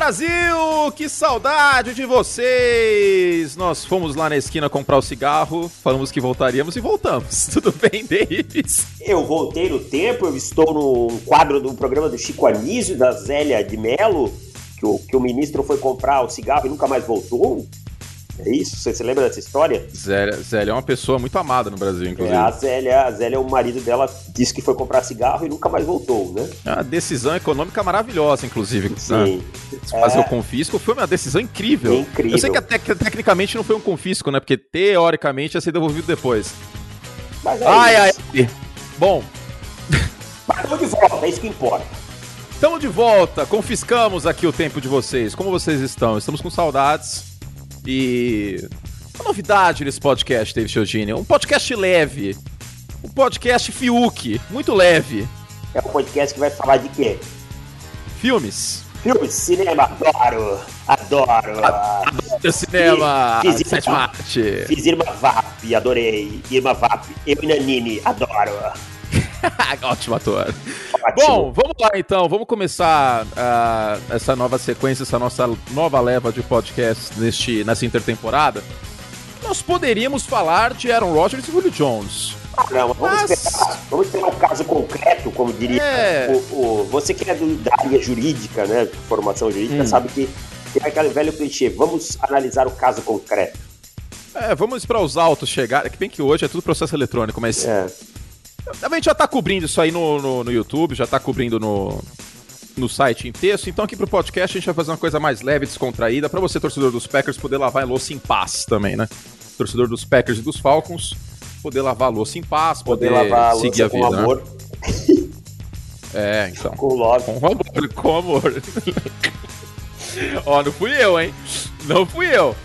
Brasil! Que saudade de vocês! Nós fomos lá na esquina comprar o cigarro, falamos que voltaríamos e voltamos. Tudo bem, Davis? Eu voltei no tempo, eu estou no quadro do programa do Chico Anísio, da Zélia de Melo, que o, que o ministro foi comprar o cigarro e nunca mais voltou. É isso? Você se lembra dessa história? Zélia, Zélia é uma pessoa muito amada no Brasil, inclusive. É, a Zélia, a Zélia, o marido dela, disse que foi comprar cigarro e nunca mais voltou, né? É uma decisão econômica maravilhosa, inclusive. Né? Sim. Né? Fazer é... o confisco foi uma decisão incrível. incrível. Eu sei que até tecnicamente não foi um confisco, né? Porque teoricamente ia ser devolvido depois. Mas é ai, isso. ai. Bom. Mas estamos de volta, é isso que importa. Estamos de volta, confiscamos aqui o tempo de vocês. Como vocês estão? Estamos com saudades. E uma novidade nesse podcast, David Chiodini, um podcast leve, um podcast Fiuk, muito leve. É um podcast que vai falar de quê? Filmes. Filmes, cinema, adoro, adoro. Adoro cinema, fiz, fiz sétima arte. Fiz Irma Vap, adorei. Irma Vap, eu e Nanini, adoro. Ótimo ator. Ótimo. Bom, vamos lá então. Vamos começar uh, essa nova sequência, essa nossa nova leva de podcast neste, nessa intertemporada. Nós poderíamos falar de Aaron Rodgers e Julio Jones. Ah, não, vamos, Mas... esperar, vamos esperar um caso concreto, como diria É. o, o- você que é do- da área jurídica, né? de Formação jurídica, Hum. sabe que tem aquele velho clichê. Vamos analisar o caso concreto. É, vamos para os autos chegar. Que bem que hoje é tudo processo eletrônico, mas É. a gente já tá cobrindo isso aí no, no, no YouTube, já tá cobrindo no, no site em texto. Então aqui pro podcast a gente vai fazer uma coisa mais leve, descontraída, para você, torcedor dos Packers, poder lavar a louça em paz também, né? Torcedor dos Packers e dos Falcons, poder lavar a louça em paz, poder, Poder lavar a seguir a com vida. né? amor, É, então. com love. Com amor, com amor. Ó, não fui eu, hein? Não fui eu.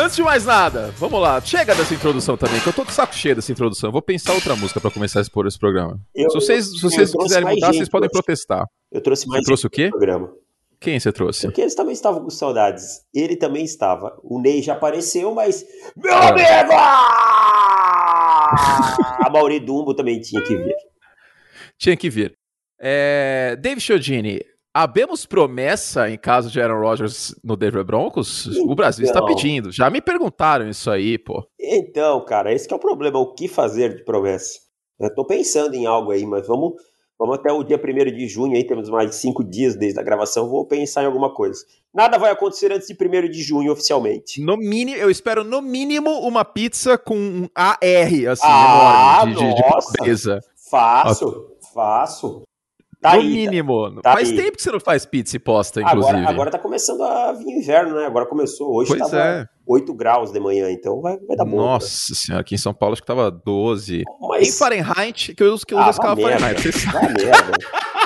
Antes de mais nada, vamos lá. Chega dessa introdução também, que eu tô de saco cheio dessa introdução. Eu vou pensar outra música pra começar a expor esse programa. Eu- se vocês, se vocês quiserem mudar, gente vocês podem protestar. Eu trouxe mais Você trouxe o quê? programa. Quem você trouxe? Porque eles também estavam com saudades. Ele também estava. O Ney já apareceu, mas. Meu Ah. amigo! A Mauri Dumbo também tinha que vir. Tinha que vir. É... Dave Chiodini, habemos promessa em caso de Aaron Rodgers no Denver Broncos? O Brasil está Então. pedindo. Já me perguntaram isso aí, pô. Então, cara, esse que é o problema. O que fazer de promessa? Eu tô pensando em algo aí, mas vamos, vamos até o dia 1 de junho aí, temos mais de cinco dias desde a gravação, vou pensar em alguma coisa. Nada vai acontecer antes de 1 de junho, oficialmente. No mínimo, eu espero no mínimo uma pizza com um AR, assim, Ah, enorme, de, de, de nossa. pobreza. Faço, faço. Tá no aí, mínimo. tá Faz aí. tempo que você não faz pizza e posta, inclusive. Agora, agora tá começando a vir inverno, né? Agora começou. Hoje Pois tava é. 8 graus de manhã, então vai, vai dar bom. Nossa senhora, aqui em São Paulo acho que tava 12. Em Mas... Fahrenheit, que eu uso que eu uso Ah, a escala. Fahrenheit. Vai merda.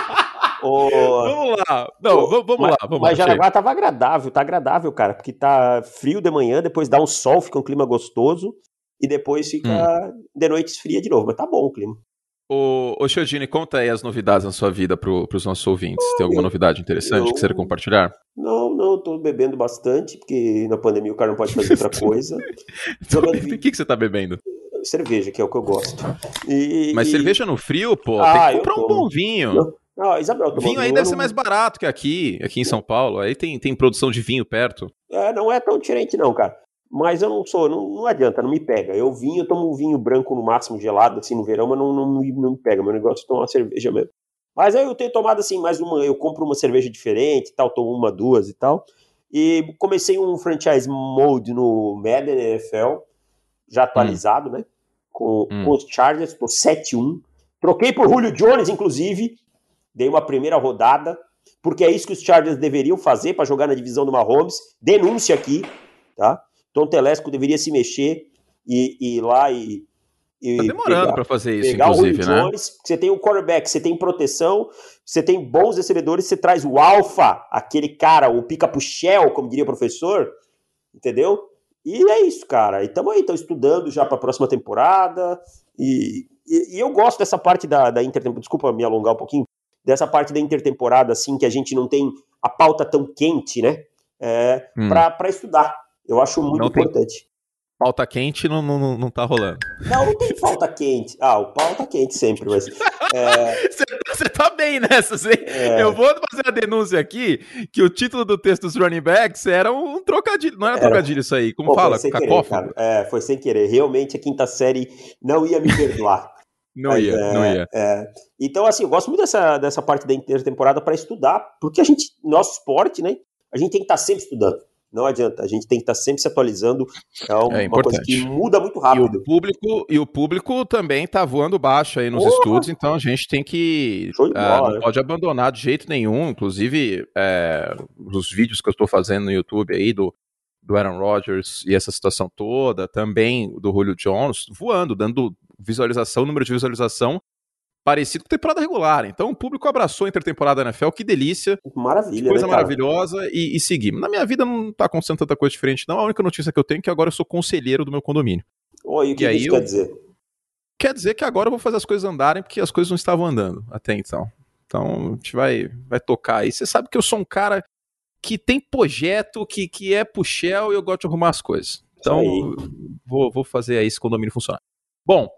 Ô, Vamos lá. Não, Ô, vamos, mas, lá, vamos Mas lá. Jaraguá tava agradável, tá agradável, cara, porque tá frio de manhã, depois dá um sol, fica um clima gostoso, e depois fica Hum. de noite esfria de novo. Mas tá bom o clima. Ô, ô Chiodini, conta aí as novidades na sua vida pro, pros nossos ouvintes. Tem alguma novidade interessante eu- que você quer compartilhar? Não, não, tô bebendo bastante, porque na pandemia o cara não pode fazer outra coisa. O que, que você tá bebendo? cerveja, que é o que eu gosto. E, Mas e- cerveja no frio, pô, Ah, tem que eu comprar um bom vinho. Não, Ah, Isabel, Vinho aí eu deve não- ser mais barato que aqui, aqui em São Paulo. Aí tem, tem produção de vinho perto. É, não é tão diferente não, cara. Mas eu não sou, não, não adianta, não me pega. Eu vinho, eu tomo um vinho branco no máximo gelado, assim, no verão, mas não, não, me- não me pega. Meu negócio é tomar uma cerveja mesmo. Mas aí eu tenho tomado, assim, mais uma, eu compro uma cerveja diferente e tal, tomo uma, duas e tal. E comecei um franchise mode no Madden NFL, já atualizado, né? Com, Hum. com os Chargers, por 7-1. Troquei por Julio Jones, inclusive. Dei uma primeira rodada, porque é isso que os Chargers deveriam fazer para jogar na divisão do Mahomes. Denúncia aqui, tá? Tom Telesco deveria se mexer e e ir lá e. e Tá demorando pra fazer isso, pegar o inclusive, Julio né? Jones, você tem o quarterback, você tem proteção, você tem bons recebedores, você traz o alfa, aquele cara, o pica-puxel, como diria o professor, entendeu? E é isso, cara. E tamo aí, estão estudando já pra próxima temporada. E, e, e eu gosto dessa parte da, da intertemporada. Desculpa me alongar um pouquinho. Dessa parte da intertemporada, assim, que a gente não tem a pauta tão quente, né? É, Hum. pra estudar. Eu acho muito Não tem- importante. pauta quente não, não, não tá rolando. Não, não tem pauta quente. Ah, o pau tá quente sempre, mas. É... Você, tá bem nessa, é... Eu vou fazer a denúncia aqui que o título do texto dos running backs era um trocadilho. Não era, era... trocadilho isso aí, como Pô, fala? Foi sem querer, cara. É, foi sem querer. Realmente a quinta série não ia me perdoar. Não Mas, ia, é, não ia. É. Então, assim, eu gosto muito dessa, dessa parte da intertemporada para estudar, porque a gente, nosso esporte, né? A gente tem que estar tá sempre estudando. Não adianta, a gente tem que estar tá sempre se atualizando. É uma, é uma coisa que muda muito rápido. E o público, e o público também está voando baixo aí nos Porra. estudos, então a gente tem que. Uh, não pode abandonar de jeito nenhum. Inclusive, é, os vídeos que eu estou fazendo no YouTube aí do, do Aaron Rodgers e essa situação toda, também do Julio Jones, voando, dando visualização, número de visualização parecido com temporada regular. Então o público abraçou a intertemporada da NFL, que delícia. Maravilha, que coisa né, maravilhosa e, e seguimos. Na minha vida não tá acontecendo tanta coisa diferente, não. A única notícia que eu tenho é que agora eu sou conselheiro do meu condomínio. Oi, o que, que isso eu... quer dizer? Quer dizer que agora eu vou fazer as coisas andarem, porque as coisas não estavam andando até então. Então, a gente vai, vai tocar aí. Você sabe que eu sou um cara que tem projeto, que, que é puxel e eu gosto de arrumar as coisas. Então, vou, vou fazer aí esse condomínio funcionar. Bom,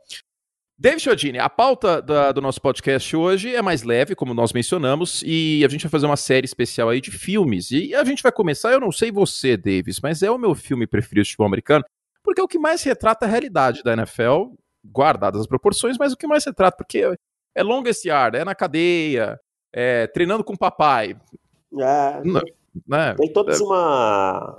David Chiodini, a pauta da, do nosso podcast hoje é mais leve, como nós mencionamos, e a gente vai fazer uma série especial aí de filmes. E a gente vai começar, eu não sei você, Davis, mas é o meu filme preferido de futebol americano, porque é o que mais retrata a realidade da NFL, guardadas as proporções, mas o que mais retrata, porque é longest yard, é na cadeia, é treinando com o papai. É. Não, né? Tem toda uma,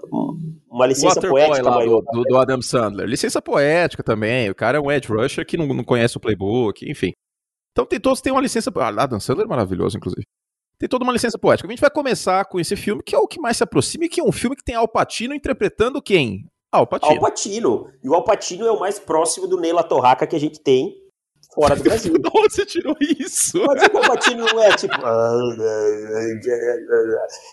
uma licença poética lá maior. Do, do, Adam Sandler. Licença poética também. O cara é um edge rusher que não, não conhece o playbook, enfim. Então tem todos têm uma licença. Ah, Adam Sandler é maravilhoso, inclusive. Tem toda uma licença poética. A gente vai começar com esse filme, que é o que mais se aproxima, e que é um filme que tem Al Pacino interpretando quem? Al Pacino. Al Pacino. E o Al Pacino é o mais próximo do Neila Torraca que a gente tem fora do Brasil. De onde você tirou isso? Mas o Palpatine não é tipo.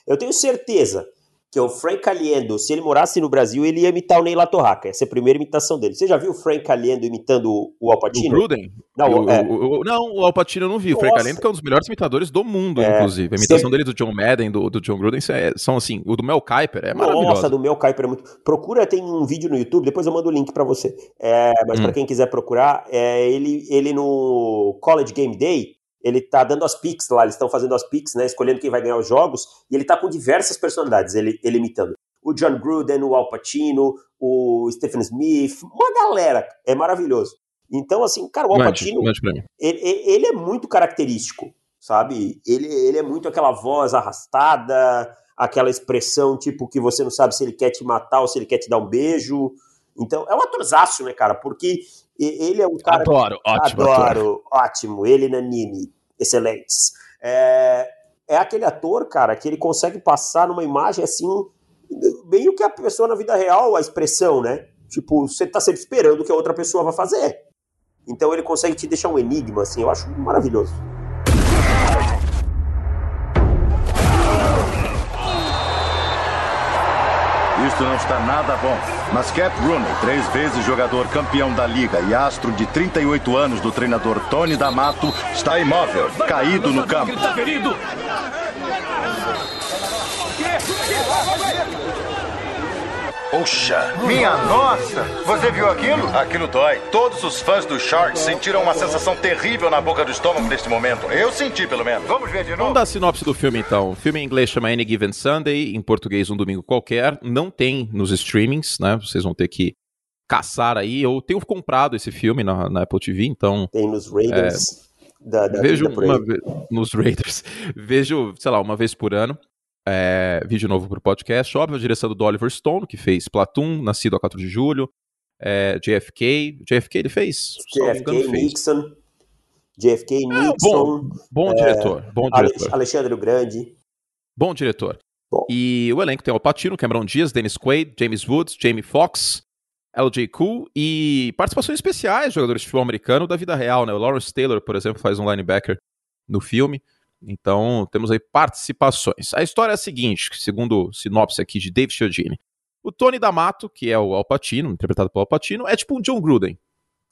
Eu tenho certeza que o Frank Caliendo, se ele morasse no Brasil, ele ia imitar o Ney Latorraca. Essa é a primeira imitação dele. Você já viu o Frank Caliendo imitando o Alpatino? O Gruden? Não, é. o, o, não, o Alpatino eu não vi. O Frank Caliendo que é um dos melhores imitadores do mundo, é. inclusive. A imitação dele do John Madden, do, do John Gruden, é, são assim, o do Mel Kiper é maravilhoso. Nossa, do Mel Kiper é muito... Procura, tem um vídeo no YouTube, depois eu mando o link para você. É, mas hum. para quem quiser procurar, é, ele, ele no College Game Day, ele tá dando as picks lá, eles estão fazendo as picks, né, escolhendo quem vai ganhar os jogos, e ele tá com diversas personalidades, ele, ele imitando o John Gruden, o Al Pacino, o Stephen Smith, uma galera. É maravilhoso. Então, assim, cara, o Al Pacino, ele, ele, é muito característico, sabe? Ele, ele é muito aquela voz arrastada, aquela expressão tipo que você não sabe se ele quer te matar ou se ele quer te dar um beijo. Então, é um atorzaço, né, cara? Porque ele é um cara. Adoro, ótimo. Adoro, ator. ótimo. Ele e Nanini, excelentes. É, é aquele ator, cara, que ele consegue passar numa imagem assim bem o que a pessoa na vida real, a expressão, né? Tipo, você tá sempre esperando o que a outra pessoa vai fazer. Então ele consegue te deixar um enigma, assim, eu acho maravilhoso. Isso não está nada bom. Mas Cap Rooney, três vezes jogador campeão da liga e astro de 38 anos do treinador Tony D'Amato, está imóvel, caído no campo. Está ferido! Poxa! Minha nossa! Você viu aquilo? Aquilo dói. Todos os fãs do Sharks sentiram uma sensação terrível na boca do estômago neste momento. Eu senti, pelo menos. Vamos ver de novo? Vamos dar a sinopse do filme, então. O filme em inglês chama Any Given Sunday, em português Um Domingo Qualquer. Não tem nos streamings, né? Vocês vão ter que caçar aí. Eu tenho comprado esse filme na, na Apple TV, então... Tem nos Raiders. É, da, da vejo uma vez nos Raiders. Vejo, sei lá, uma vez por ano. É, vídeo novo para o podcast, óbvio, a direção do Oliver Stone, que fez Platoon, Nascido a 4 de Julho, é, JFK, JFK ele fez? JFK, Nixon, JFK, Nixon. É, bom, bom é, diretor, bom diretor. Alexandre o Grande. Bom diretor. Bom. E o elenco tem o Patino, Cameron Diaz, Dennis Quaid, James Woods, Jamie Foxx, LJ Cool e participações especiais de jogadores de futebol americano da vida real, né? O Lawrence Taylor, por exemplo, faz um linebacker no filme. Então, temos aí participações. A história é a seguinte, segundo sinopse aqui de Dave Chiodini. O Tony D'Amato, que é o Alpatino, interpretado pelo Alpatino, é tipo um John Gruden.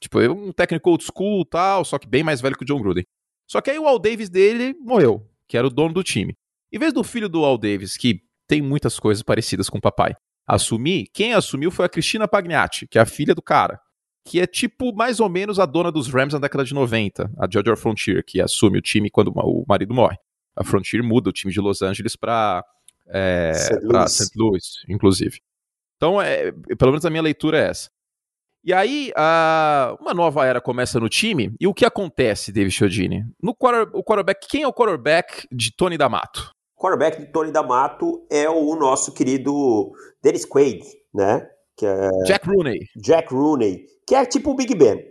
Tipo, é um técnico old school tal, só que bem mais velho que o John Gruden. Só que aí o Al Davis dele morreu, que era o dono do time. Em vez do filho do Al Davis, que tem muitas coisas parecidas com o papai, assumir, quem assumiu foi a Cristina Pagnatti, que é a filha do cara. Que é tipo mais ou menos a dona dos Rams na década de 90, a Georgia Frontier, que assume o time quando o marido morre. A Frontier muda o time de Los Angeles para é, St. Louis, inclusive. Então, é, pelo menos a minha leitura é essa. E aí, a, uma nova era começa no time, e o que acontece, David Chiodini? No quarter, o quarterback, quem é o quarterback de Tony D'Amato? O quarterback de Tony D'Amato é o nosso querido Dennis Quaid, né? Que é Jack Rooney. Jack Rooney, que é tipo o Big Ben.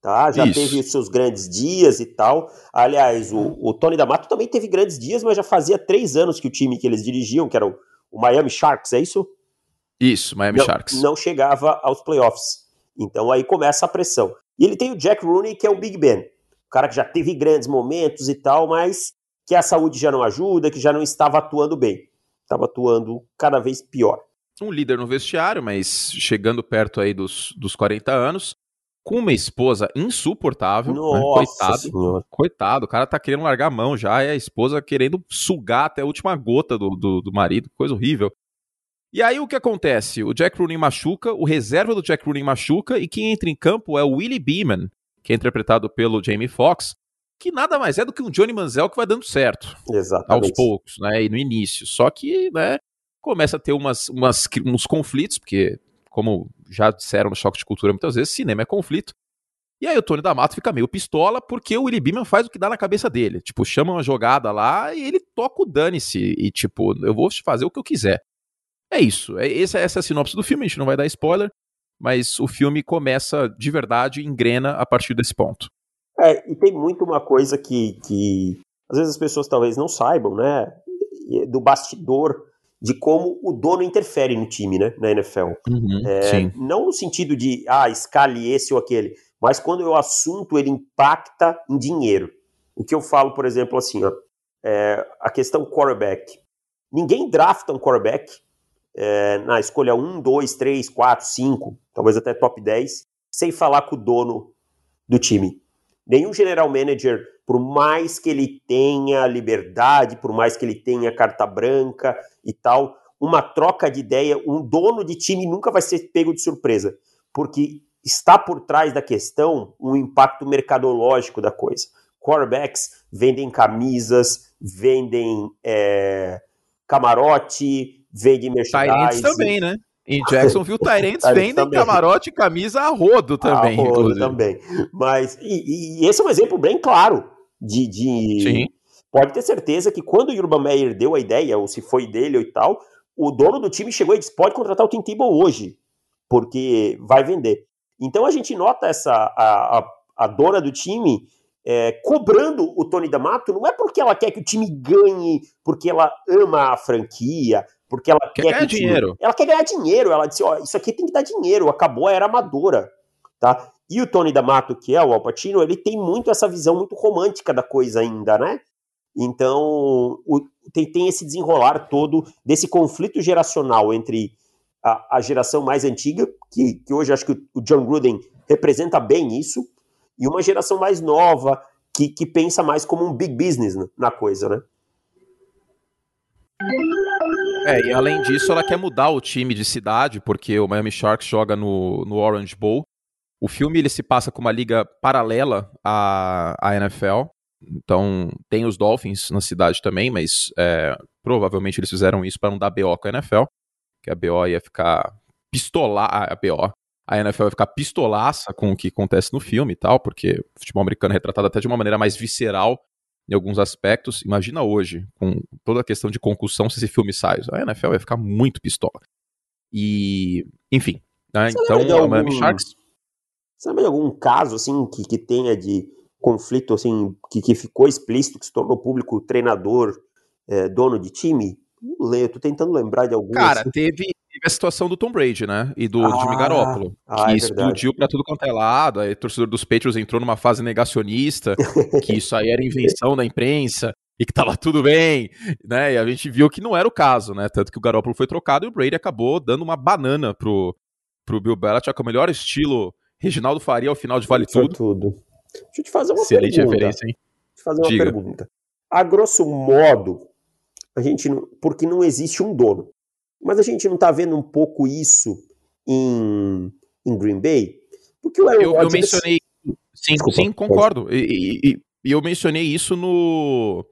Tá? Já Isso. teve seus grandes dias e tal. Aliás, o, o Tony D'Amato também teve grandes dias, mas já fazia três anos que o time que eles dirigiam, que era o, o Miami Sharks, é isso? Isso, Miami não, Sharks. Não chegava aos playoffs. Então aí começa a pressão. E ele tem o Jack Rooney, que é o Big Ben. O cara que já teve grandes momentos e tal, mas que a saúde já não ajuda, que já não estava atuando bem. Estava atuando cada vez pior. Um líder no vestiário, mas chegando perto aí dos, dos 40 anos, com uma esposa insuportável. Né? Nossa? Coitado. Senhora. Coitado, o cara tá querendo largar a mão já, e a esposa querendo sugar até a última gota do, do, do marido, coisa horrível. E aí o que acontece? O Jack Rooney machuca, o reserva do Jack Rooney machuca, e quem entra em campo é o Willie Beeman, que é interpretado pelo Jamie Foxx, que nada mais é do que um Johnny Manziel que vai dando certo. Exatamente. Aos poucos, né? E no início. Só que, né, começa a ter umas, umas, uns conflitos, porque, como já disseram no Choque de Cultura muitas vezes, cinema é conflito. E aí o Tony D'Amato fica meio pistola porque o Willie Beeman faz o que dá na cabeça dele. Tipo, chama uma jogada lá e ele toca o dane-se. E tipo, eu vou fazer o que eu quiser. É isso. É, essa, essa é a sinopse do filme, a gente não vai dar spoiler, mas o filme começa de verdade, engrena a partir desse ponto. É, e tem muito uma coisa que, que às vezes as pessoas talvez não saibam, né? Do bastidor de como o dono interfere no time, né? Na NFL. Uhum, é, não no sentido de, ah, escale esse ou aquele, mas quando o assunto ele impacta em dinheiro. O que eu falo, por exemplo, assim, ó, é, a questão quarterback. Ninguém drafta um quarterback é, na escolha 1, 2, 3, 4, 5, talvez até top 10, sem falar com o dono do time. Nenhum general manager, por mais que ele tenha liberdade, por mais que ele tenha carta branca e tal, uma troca de ideia, um dono de time nunca vai ser pego de surpresa, porque está por trás da questão um impacto mercadológico da coisa. Quarterbacks vendem camisas, vendem é, camarote, vende merchandising. Também, né? Em Jacksonville, Tyrants vendem também. camarote e camisa a rodo também. A rodo também. Mas, e, e, esse é um exemplo bem claro de, de... Sim. Pode ter certeza que quando o Urban Meyer deu a ideia, ou se foi dele ou tal, o dono do time chegou e disse, pode contratar o Tim Tebow hoje, porque vai vender. Então a gente nota essa, a, a, a dona do time é, cobrando o Tony D'Amato, não é porque ela quer que o time ganhe, porque ela ama a franquia, porque ela quer, quer ganhar dinheiro. Ela quer ganhar dinheiro. Ela disse: ó, isso aqui tem que dar dinheiro. Acabou a era amadora, tá? E o Tony D'Amato, que é o Al Pacino, ele tem muito essa visão muito romântica da coisa ainda, né? Então, o, tem, tem esse desenrolar todo desse conflito geracional entre a, a geração mais antiga, que, que hoje acho que o John Gruden representa bem isso, e uma geração mais nova, que, que pensa mais como um big business na coisa, né? É, e além disso, ela quer mudar o time de cidade, porque o Miami Sharks joga no, no Orange Bowl. O filme ele se passa com uma liga paralela à, à NFL. Então, tem os Dolphins na cidade também, mas é, provavelmente eles fizeram isso para não dar BO com a NFL, que a BO ia ficar pistolar a BO. A NFL vai ficar pistolaça com o que acontece no filme e tal, porque o futebol americano é retratado até de uma maneira mais visceral em alguns aspectos. Imagina hoje, com toda a questão de concussão, se esse filme sai. A NFL vai ficar muito pistola. E, enfim. Né? Então, o algum... Miami Sharks. Sabe de algum caso, assim, que, que tenha de conflito, assim, que, que ficou explícito, que se tornou público, treinador, é, dono de time? Não tô tentando lembrar de algum. Cara, assim. teve, teve a situação do Tom Brady, né? E do ah, Jimmy Garoppolo. Ah, que é explodiu pra tudo quanto é lado. Aí o torcedor dos Patriots entrou numa fase negacionista, que isso aí era invenção da imprensa e que tava tudo bem, né? E a gente viu que não era o caso, né? Tanto que o Garoppolo foi trocado e o Brady acabou dando uma banana pro, pro Bill Belichick, com o melhor estilo Reginaldo Faria ao final de Vale Tudo. tudo. Deixa eu te fazer uma Excelente pergunta. referência, hein? Deixa eu te fazer uma Diga. pergunta. A grosso modo, a gente não, porque não existe um dono. Mas a gente não tá vendo um pouco isso em, em Green Bay? Porque o Aaron Eu, eu Rodgers... mencionei. Sim, Desculpa, sim, concordo. E, e- e- e eu mencionei isso no.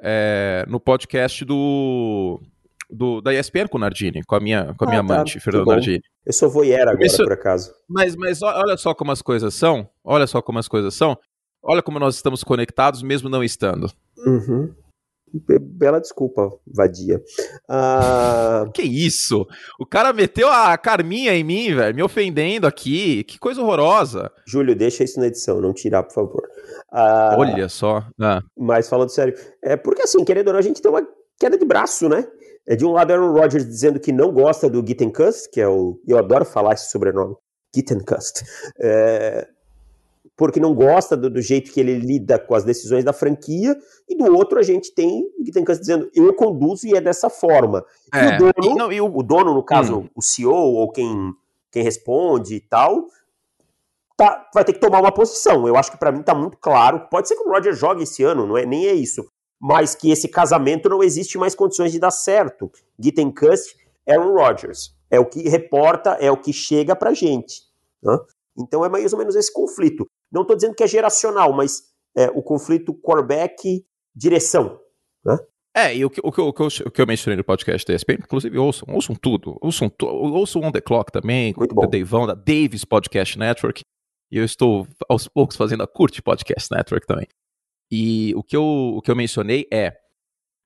é, no podcast do. Do da ESPN com o Nardini, com a minha, com a Ah, minha tá, amante, Fernando. Nardini. Eu sou voyeur agora, Isso- por acaso. Mas, mas olha só como as coisas são. Olha só como as coisas são. Olha como nós estamos conectados, mesmo não estando. Uhum. Be- Bela desculpa, vadia. Ah, Que isso? O cara meteu a Carminha em mim, velho, me ofendendo aqui. Que coisa horrorosa. Júlio, deixa isso na edição, não tirar, por favor. Ah, Olha só. Ah, Mas falando sério, é porque assim, querendo ou não, a gente tem uma queda de braço, né? É de um lado Aaron Rodgers dizendo que não gosta do Gittenkust, que é o. Eu adoro falar esse sobrenome. Gittenkust. É, porque não gosta do, do jeito que ele lida com as decisões da franquia, e do outro a gente tem o Gittenkust dizendo eu conduzo e é dessa forma. E o dono, E, não, e o- o dono, no caso, Hum. o CEO ou quem, quem responde e tal, tá, vai ter que tomar uma posição. Eu acho que pra mim tá muito claro. Pode ser que o Roger jogue esse ano, não é nem é isso. Mas que esse casamento não existe mais condições de dar certo. Gittenkust, Aaron Rodgers. É o que reporta, é o que chega pra gente. né? Então é mais ou menos esse conflito. Não tô dizendo que é geracional, mas é o conflito quarterback-direção. É, e o que, o, que, eu- o, que eu, o que eu mencionei no podcast da ESPN, inclusive ouçam, ouçam tudo. Ouçam, ouçam On The Clock também, Muito da bom. Davão, da Davis Podcast Network. E eu estou, aos poucos, fazendo a Curte Podcast Network também. E o que eu, o que eu mencionei é...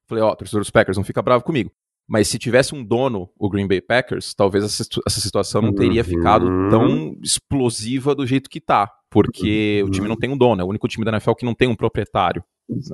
Falei, ó, torcedor dos Packers, não fica bravo comigo. Mas se tivesse um dono, o Green Bay Packers, talvez essa, essa situação não teria Uhum. ficado tão explosiva do jeito que tá. Porque o time não tem um dono, é o único time da NFL que não tem um proprietário.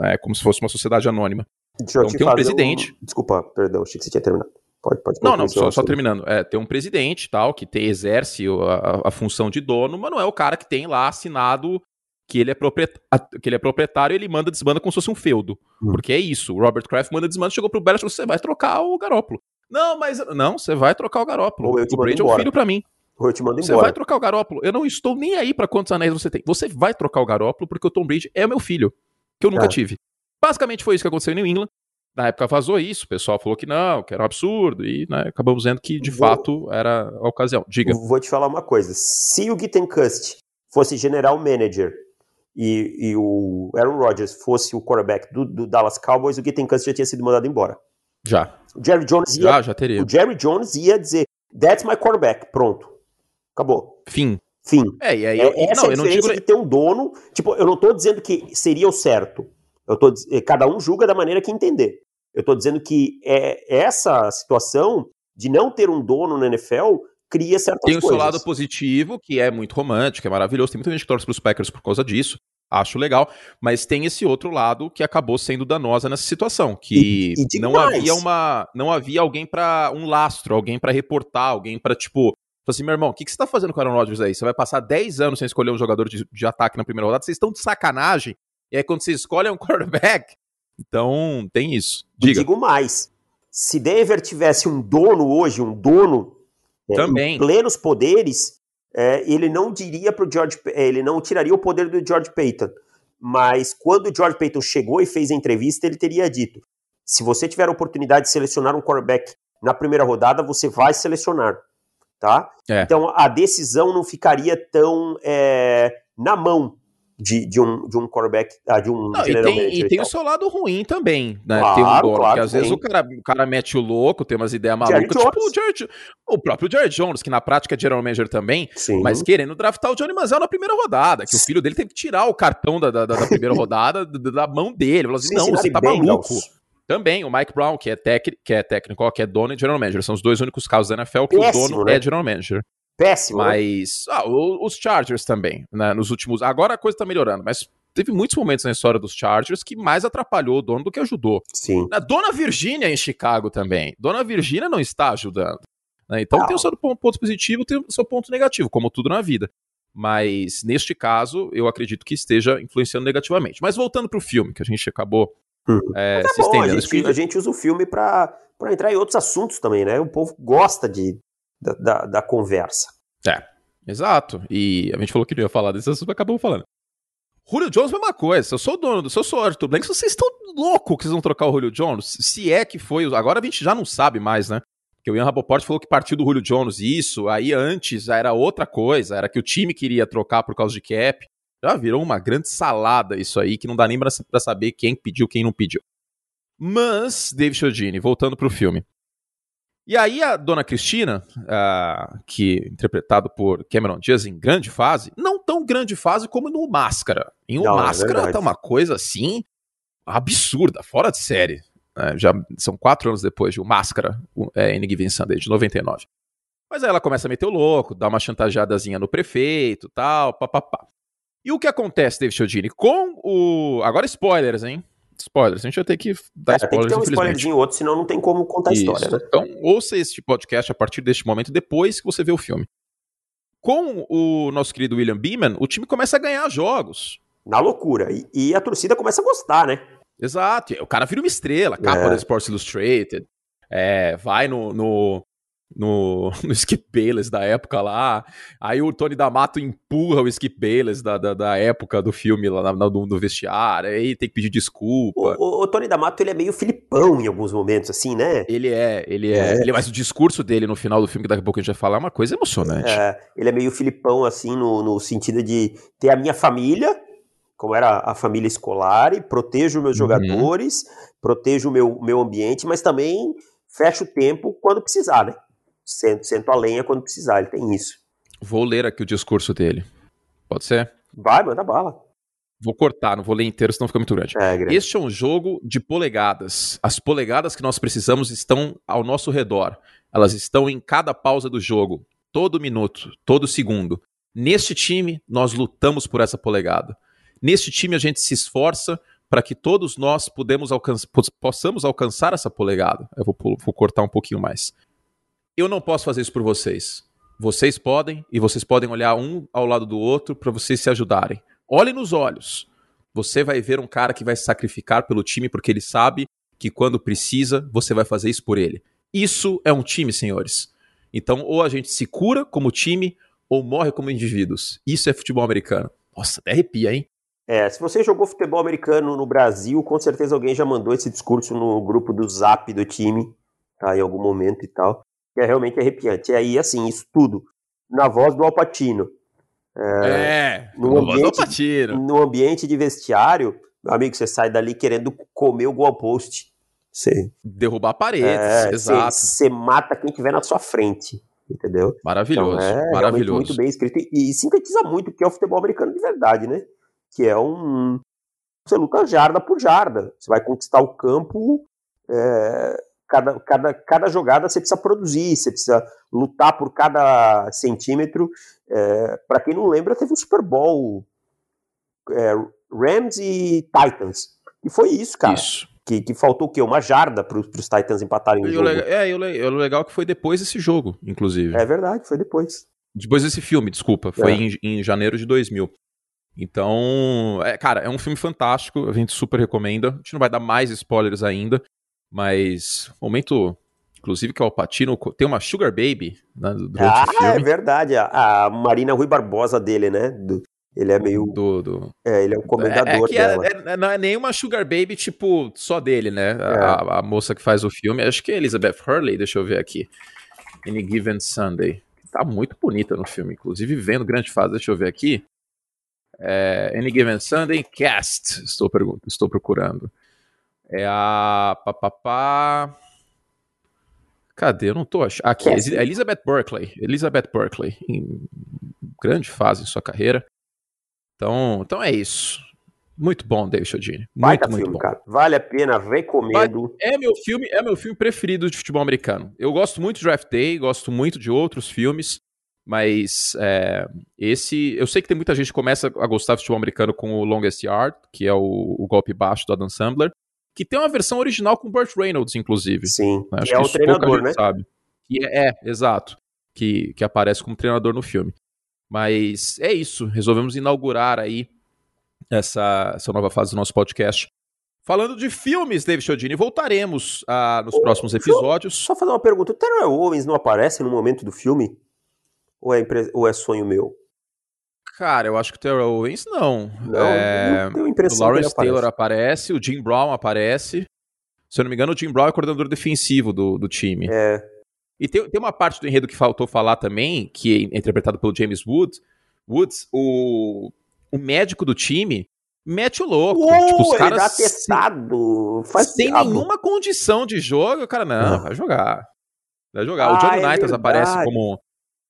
É como se fosse uma sociedade anônima. Deixa Então te tem um presidente. Desculpa, perdão, achei que você tinha terminado. Pode, pode Não, não, só, só terminando. É, tem um presidente tal, que tem, exerce a, a função de dono, mas não é o cara que tem lá assinado que ele é, propriet- a- que ele é proprietário e ele manda desmanda como se fosse um feudo. Hum. Porque é isso. O Robert Kraft manda desmanda, chegou pro Belichick e falou: você vai trocar o Garópolo. Não, mas. Não, você vai trocar o Garópolo. O Brady é um filho pra mim. Ou eu te mando Você embora. vai trocar o Garópolo. Eu não estou nem aí pra quantos anéis você tem. Você vai trocar o Garópolo porque o Tom Brady é o meu filho, que eu nunca Cara. tive. Basicamente foi isso que aconteceu em New England. Na época vazou isso, o pessoal falou que não, que era um absurdo, e né, acabamos vendo que de Vou- fato era a ocasião. Diga. Vou te falar uma coisa. Se o Gittenkust fosse general manager e, e o Aaron Rodgers fosse o quarterback do, do Dallas Cowboys, o Gittenkust já tinha sido mandado embora. Já. O Jerry Jones ia, Já, já teria. o Jerry Jones ia dizer, that's my quarterback, pronto. Acabou. Fim. Fim. É, e aí É, eu, essa não, é a eu não diferença digo. de ter um dono. Tipo, eu não tô dizendo que seria o certo. Eu tô, eh, cada um julga da maneira que entender. Eu tô dizendo que é, essa situação de não ter um dono na NFL cria certas Tem o coisas. seu lado positivo, que é muito romântico, é maravilhoso. Tem muita gente que torce pros Packers por causa disso. Acho legal. Mas tem esse outro lado que acabou sendo danosa nessa situação. Que E- e não havia uma. Não havia alguém pra. um lastro, alguém pra reportar, alguém pra, tipo. Assim, meu irmão, o que, que você tá fazendo com o Aaron Rodgers aí? Você vai passar 10 anos sem escolher um jogador de, de ataque na primeira rodada, vocês estão de sacanagem. E aí, quando você escolhe é um quarterback. Então, tem isso. E Diga. digo mais. Se Denver tivesse um dono hoje, um dono Também. em plenos poderes, é, ele não diria pro George, é, ele não tiraria o poder do George Payton. Mas quando o George Payton chegou e fez a entrevista, ele teria dito: se você tiver a oportunidade de selecionar um quarterback na primeira rodada, você vai selecionar, tá? É. Então a decisão não ficaria tão é, na mão de, de um de um quarterback, ah, de um Não, e tem, manager e tem o seu lado ruim também, né? Claro, ter um dono, claro porque às que vezes tem. o cara, o cara mete o louco, tem umas ideias malucas, tipo Jones. o, Jared, o próprio Jared Jones, que na prática é general manager também, Sim. mas querendo draftar o Johnny Manziel na primeira rodada, que o filho dele teve que tirar o cartão da, da, da primeira rodada da, da mão dele. Falou assim, não, você tá maluco. Também, o Mike Brown, que é, tec, que é técnico, ó, que é dono e general manager. São os dois únicos casos da NFL que Péssimo, o dono né? é general manager. Péssimo. né? Mas. Ah, o- os Chargers também, né? Nos últimos. Agora a coisa tá melhorando, mas teve muitos momentos na história dos Chargers que mais atrapalhou o dono do que ajudou. Sim. A Dona Virgínia em Chicago também. Dona Virgínia não está ajudando. né? Então Não. tem o seu ponto positivo, tem o seu ponto negativo, como tudo na vida. Mas neste caso, eu acredito que esteja influenciando negativamente. Mas voltando pro filme, que a gente acabou Hum. é, Tá se bom, a estendendo. gente, a gente usa o filme pra entrar em outros assuntos também, né? O povo gosta de, da, da, da conversa. Exato. E a gente falou que não ia falar desse assunto, acabamos falando. Julio Jones, mesma coisa. Eu sou o dono do. Eu sou Arthur Blank, vocês estão loucos que vocês vão trocar o Julio Jones. Se é que foi. Agora a gente já não sabe mais, né? Que o Ian Rapoport falou que partiu do Julio Jones isso, aí antes era outra coisa, era que o time queria trocar por causa de cap. Já virou uma grande salada isso aí, que não dá nem pra saber quem pediu, quem não pediu. Mas, David Chodini, voltando pro filme. E aí a Dona Cristina, uh, que interpretado por Cameron Diaz em grande fase, não tão grande fase como no Máscara. Em O não, é Máscara é tá uma coisa assim absurda, fora de série. É, já são quatro anos depois de O Máscara, o, é, N. Given Sunday, de 99. Mas aí ela começa a meter o louco, dá uma chantageadazinha no prefeito, tal, papapá. E o que acontece, David Chodini, com o... Agora spoilers, hein? Spoilers. A gente vai ter que dar é, spoilers, Tem que ter um spoilerzinho outro, senão não tem como contar Isso. a história, né? Então, ouça este podcast a partir deste momento, depois que você vê o filme. Com o nosso querido William Beeman, o time começa a ganhar jogos. Na loucura. E, e a torcida começa a gostar, né? Exato. O cara vira uma estrela, capa é. da Sports Illustrated. É, vai no, no, no, no Skip Bayless da época lá. Aí o Tony D'Amato empurra o Skip Bayless da, da, da época do filme lá no, no vestiário. Aí tem que pedir desculpa. O, o, o, Tony D'Amato, ele é meio filipão em alguns momentos, assim, né? Ele é, ele é. é. Ele, mas o discurso dele no final do filme, que daqui a pouco a gente vai falar, é uma coisa emocionante. É, ele é meio filipão, assim, no, no sentido de ter a minha família, como era a família escolar, e protejo meus uhum. jogadores, protejo o meu, meu ambiente, mas também fecho o tempo quando precisar, né? Sento, sento a lenha quando precisar, ele tem isso. Vou ler aqui o discurso dele. Pode ser? Vai, manda bala. Vou cortar, não vou ler inteiro, senão fica muito grande. É, grande. Este é um jogo de polegadas. As polegadas que nós precisamos estão ao nosso redor. Elas estão em cada pausa do jogo, todo minuto, todo segundo. Neste time, nós lutamos por essa polegada. Neste time, a gente se esforça para que todos nós possamos alcançar essa polegada. Eu vou, vou cortar um pouquinho mais. Eu não posso fazer isso por vocês. Vocês podem e vocês podem olhar um ao lado do outro para vocês se ajudarem. Olhe nos olhos. Você vai ver um cara que vai se sacrificar pelo time porque ele sabe que quando precisa, você vai fazer isso por ele. Isso é um time, senhores. Então, ou a gente se cura como time ou morre como indivíduos. Isso é futebol americano. Nossa, até arrepia, hein? É, se você jogou futebol americano no Brasil, com certeza alguém já mandou esse discurso no grupo do Zap do time, tá, em algum momento e tal que é realmente arrepiante. E aí, assim, isso tudo na voz do Alpatino. É, é no, ambiente, no ambiente de vestiário, meu amigo, você sai dali querendo comer o goalpost. Você, Derrubar paredes, é, exato. Você mata quem tiver na sua frente, entendeu? Maravilhoso, então, é maravilhoso. muito bem escrito e, e sintetiza muito o que é o futebol americano de verdade, né? Que é um... Você luta jarda por jarda. Você vai conquistar o campo é, cada, cada, cada jogada você precisa produzir, você precisa lutar por cada centímetro. É, para quem não lembra, teve um Super Bowl é, Rams e Titans. E foi isso, cara. Isso. Que, que faltou o quê? Uma jarda para os Titans empatarem o jogo. É, e o legal é que foi depois desse jogo, inclusive. É verdade, foi depois. Depois desse filme, desculpa. Foi é. em, em janeiro de 2000. Então, é, cara, é um filme fantástico, a gente super recomenda. A gente não vai dar mais spoilers ainda, mas, momento, inclusive, que o Alpatino tem uma Sugar Baby né, durante ah, o filme. é verdade. A, a, Marina Rui Barbosa dele, né? Do, ele é meio. Do, do... É, ele é um comendador. É, é, é, é, não é nenhuma Sugar Baby, tipo, só dele, né? A, é. a, moça que faz o filme. Acho que é Elizabeth Hurley, deixa eu ver aqui. Any Given Sunday. Tá muito bonita no filme, inclusive vendo grande fase. Deixa eu ver aqui. É, Any Given Sunday Cast. Estou, estou procurando. É a. Papapá. Cadê? Eu não tô achando. Aqui, Elizabeth Berkeley. Elizabeth Berkeley. Em grande fase em sua carreira. Então, então é isso. Muito bom, David Chodini. Muito, muito filme, bom. Cara. Vale a pena, recomendo. É meu filme, é meu filme preferido de futebol americano. Eu gosto muito de Draft Day, gosto muito de outros filmes, mas é, esse, eu sei que tem muita gente que começa a gostar de futebol americano com o Longest Yard, que é o, o golpe baixo do Adam Sandler que tem uma versão original com Burt Reynolds, inclusive. Sim, Acho que é o treinador, né? Sabe. Que é, é, exato, que, que aparece como treinador no filme. Mas é isso, resolvemos inaugurar aí essa, essa nova fase do nosso podcast. Falando de filmes, David Chodini, voltaremos ah, nos Ô, próximos episódios. Só fazer uma pergunta, o Terrell Owens não aparece no momento do filme? Ou é, ou é sonho meu? Cara, eu acho que o Terrell Owens não. Não, é... não impressão o Lawrence Taylor aparece, o Jim Brown aparece. Se eu não me engano, o Jim Brown é coordenador defensivo do, do time. É. E tem, tem uma parte do enredo que faltou falar também, que é interpretado pelo James Wood, Woods, o, o médico do time mete o louco. Uou, tipo, os caras testado, faz sem diabo. nenhuma condição de jogo, o cara, não, vai jogar. Vai jogar. Ah, o Johnny é aparece como,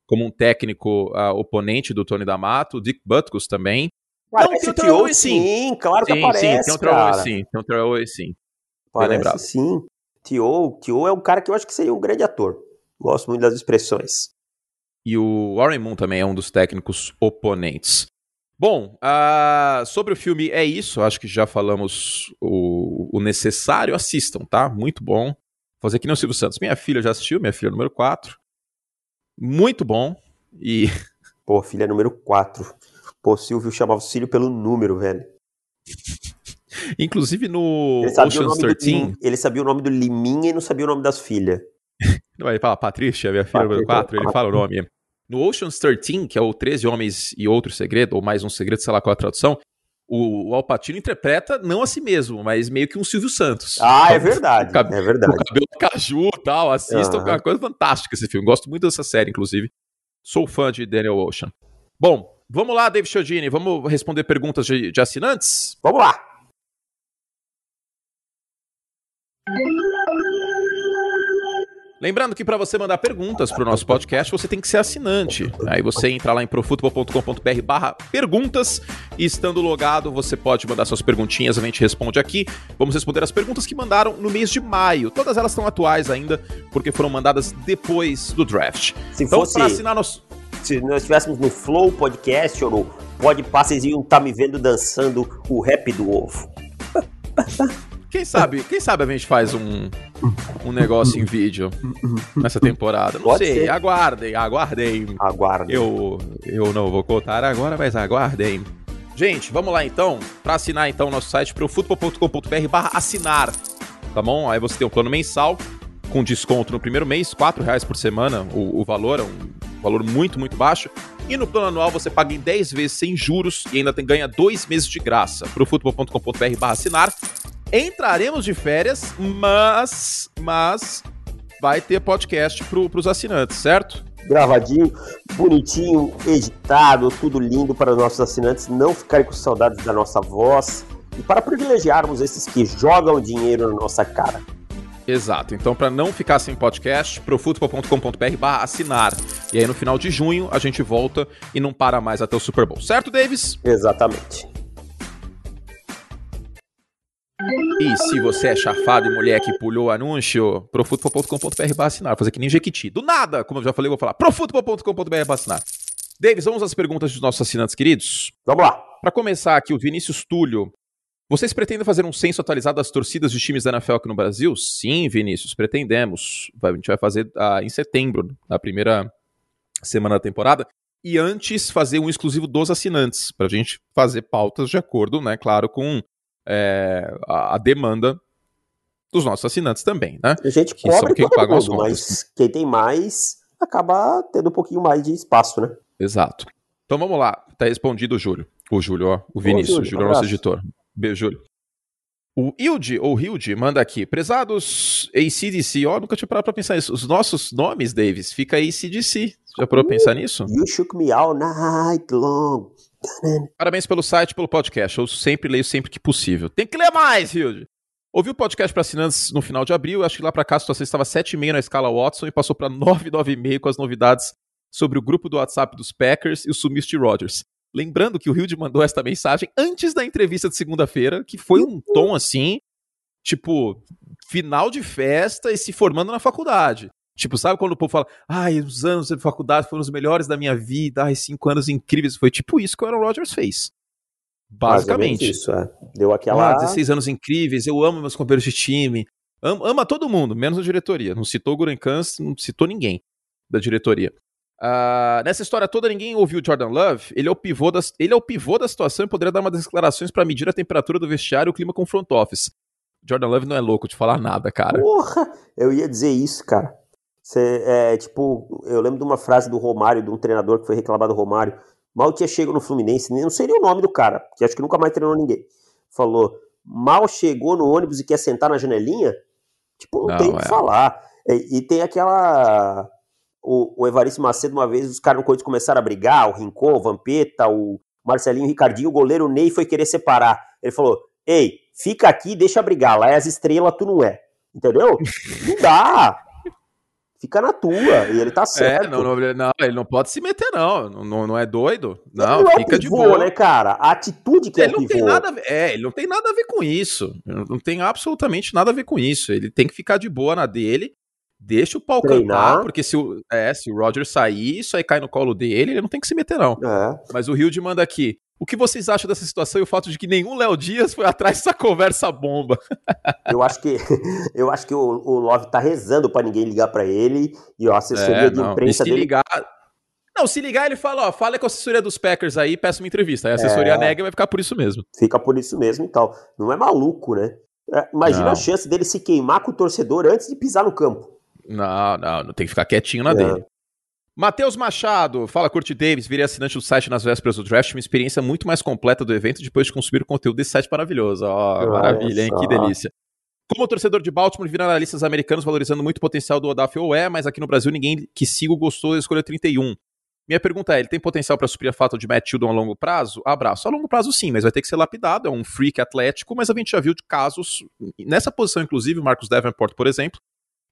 como um técnico uh, oponente do Tony D'Amato, o Dick Butkus também. Não, tem o sim. sim, claro que sim, aparece, sim, tem um Troy sim, tem um Troy sim. Parece sim. Tio, Tio é um cara que eu acho que seria um grande ator. Gosto muito das expressões. E o Warren Moon também é um dos técnicos oponentes. Bom, uh, sobre o filme é isso. Acho que já falamos o, o, necessário. Assistam, tá? Muito bom. Vou fazer que nem o Silvio Santos. Minha filha já assistiu, minha filha número 4. Muito bom. E. Pô, filha número 4. Pô, Silvio chamava o Cílio pelo número, velho. Inclusive no Ocean's 13. ele sabia o nome do Liminha e não sabia o nome das filhas. Não, ele fala Patrícia, minha filha número 4, ele fala o nome. No Ocean's 13, que é o 13 Homens e Outro Segredo, ou mais um segredo, sei lá qual é a tradução, o, o Alpatino interpreta não a si mesmo, mas meio que um Silvio Santos. Ah, é verdade. Cab é verdade. O cabelo caju e tal, assistam, uhum. é uma coisa fantástica esse filme. Gosto muito dessa série, inclusive. Sou fã de Daniel Ocean. Bom, vamos lá, David Chiodini, vamos responder perguntas de, de assinantes? Vamos lá. Lembrando que para você mandar perguntas para o nosso podcast, você tem que ser assinante. Aí você entra lá em profutbol.com.br barra perguntas e estando logado, você pode mandar suas perguntinhas, a gente responde aqui. Vamos responder as perguntas que mandaram no mês de maio. Todas elas estão atuais ainda, porque foram mandadas depois do draft. Se então, fosse... assinar nosso... Se nós estivéssemos no Flow Podcast ou no Pode vocês iam estar tá me vendo dançando o rap do ovo. Quem sabe, quem sabe a gente faz um, um negócio em vídeo nessa temporada. Não Pode sei, ser. aguardem, aguardem. Aguardem. Eu, eu não vou contar agora, mas aguardem. Gente, vamos lá então, para assinar então o nosso site profutbol.com.br barra assinar, tá bom? Aí você tem um plano mensal com desconto no primeiro mês, R$ reais por semana, o, o valor é um valor muito, muito baixo. E no plano anual você paga em 10 vezes sem juros e ainda tem, ganha dois meses de graça. Profutbol.com.br barra assinar entraremos de férias, mas, mas vai ter podcast pro, pros assinantes, certo? Gravadinho, bonitinho, editado, tudo lindo para os nossos assinantes não ficarem com saudades da nossa voz e para privilegiarmos esses que jogam dinheiro na nossa cara. Exato. Então, para não ficar sem podcast, profutbol.com.br barra assinar. E aí, no final de junho, a gente volta e não para mais até o Super Bowl. Certo, Davis? Exatamente. E se você é chafado e mulher que pulou o anúncio, profutbol.com.br assinar, fazer que nem Jequiti. Do nada, como eu já falei, eu vou falar profutbol.com.br assinar. Davis, vamos às perguntas dos nossos assinantes queridos? Vamos lá. Para começar aqui, o Vinícius Túlio. Vocês pretendem fazer um censo atualizado das torcidas dos times da NFL aqui no Brasil? Sim, Vinícius, pretendemos. A gente vai fazer ah, em setembro, na primeira semana da temporada. E antes fazer um exclusivo dos assinantes, para a gente fazer pautas de acordo, né, claro, com é, a, a, demanda dos nossos assinantes também, né? A gente que cobre quem paga mundo, mas quem tem mais acaba tendo um pouquinho mais de espaço, né? Exato. Então vamos lá, tá respondido o Júlio. O Júlio, ó, o Vinícius, Júlio, o Júlio é o nosso editor. Beijo, Júlio. O Hilde, ou Hilde, manda aqui. Prezados ACDC, ó, nunca tinha parado pra pensar nisso. Os nossos nomes, Davis, fica ACDC. Já parou pra pensar nisso? You shook me all night long. Parabéns pelo site, pelo podcast. Eu sempre leio sempre que possível. Tem que ler mais, Hilde. Ouvi o podcast para assinantes no final de abril. Acho que lá para cá a situação estava 7,5 na escala Watson e passou para 9, 9,5 com as novidades sobre o grupo do WhatsApp dos Packers e o sumiço de Rodgers. Lembrando que o Hilde mandou esta mensagem antes da entrevista de segunda-feira, que foi um tom assim, tipo, final de festa e se formando na faculdade. Tipo, sabe quando o povo fala, ai, os anos de faculdade foram os melhores da minha vida, ai, cinco anos incríveis. Foi tipo isso que o Aaron Rodgers fez. Basicamente. Isso, é. Deu aquela. Ah, 16 anos incríveis, eu amo meus companheiros de time. Ama, ama todo mundo, menos a diretoria. Não citou o Gurenkans, não citou ninguém da diretoria. Uh, nessa história toda, ninguém ouviu o Jordan Love. Ele é o pivô da, ele é o pivô da situação e poderia dar umas declarações para medir a temperatura do vestiário e o clima com o front office. Jordan Love não é louco de falar nada, cara. Porra! Eu ia dizer isso, cara. Você, é, tipo, eu lembro de uma frase do Romário, de um treinador que foi reclamado do Romário. Mal tinha chegado no Fluminense, não seria o nome do cara, que acho que nunca mais treinou ninguém. Falou, mal chegou no ônibus e quer sentar na janelinha? Tipo, não, não tem o é. que falar. E, e tem aquela. O, o, Evaristo Macedo, uma vez, os caras no Corinthians começaram a brigar, o Rincon, o Vampeta, o Marcelinho, o Ricardinho, o goleiro Ney foi querer separar. Ele falou: Ei, fica aqui, deixa brigar. Lá é as estrelas, tu não é. Entendeu? Não dá fica na tua, e ele tá é, certo. É, não, não, não, ele não pode se meter, não. Não, não é doido. Não, não fica é pivô, de boa. né, cara? A atitude que ele é não Tem nada ver, é, ele não tem nada a ver com isso. Não tem absolutamente nada a ver com isso. Ele tem que ficar de boa na dele. Deixa o pau Treinar. cantar, porque se o, é, se o Roger sair, isso aí cai no colo dele, ele não tem que se meter, não. É. Mas o Rio de manda aqui. O que vocês acham dessa situação e o fato de que nenhum Léo Dias foi atrás dessa conversa bomba? eu acho que eu acho que o, o Love tá rezando para ninguém ligar para ele e a assessoria é, de imprensa dele ligar... Não, se ligar, ele fala, ó, fala com a assessoria dos Packers aí, peça uma entrevista. Aí a assessoria é... nega e vai ficar por isso mesmo. Fica por isso mesmo e tal. Não é maluco, né? É, imagina não. a chance dele se queimar com o torcedor antes de pisar no campo. Não, não, não tem que ficar quietinho na é. dele. Matheus Machado, fala Curti Davis, virei assinante do site nas vésperas do draft, uma experiência muito mais completa do evento depois de consumir o conteúdo desse site maravilhoso. Ó, oh, maravilha, hein? Que delícia. Como torcedor de Baltimore, vi analistas americanos valorizando muito o potencial do Odaf Oé, mas aqui no Brasil ninguém que sigo gostou da escolha 31. Minha pergunta é, ele tem potencial para suprir a falta de Matt Hildon a longo prazo? Abraço. A longo prazo sim, mas vai ter que ser lapidado, é um freak atlético, mas a gente já viu de casos, nessa posição inclusive, o Marcos Davenport, por exemplo,